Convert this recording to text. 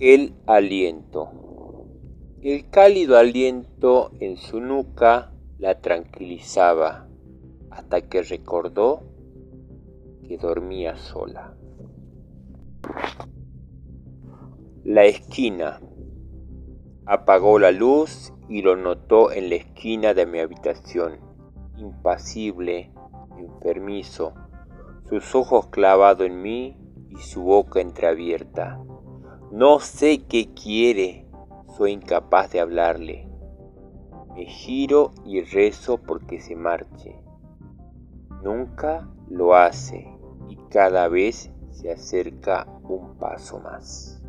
El aliento. El cálido aliento en su nuca la tranquilizaba hasta que recordó que dormía sola. La esquina. Apagó la luz y lo notó en la esquina de mi habitación, impasible, enfermizo, sus ojos clavados en mí y su boca entreabierta. No sé qué quiere, soy incapaz de hablarle. Me giro y rezo porque se marche. Nunca lo hace y cada vez se acerca un paso más.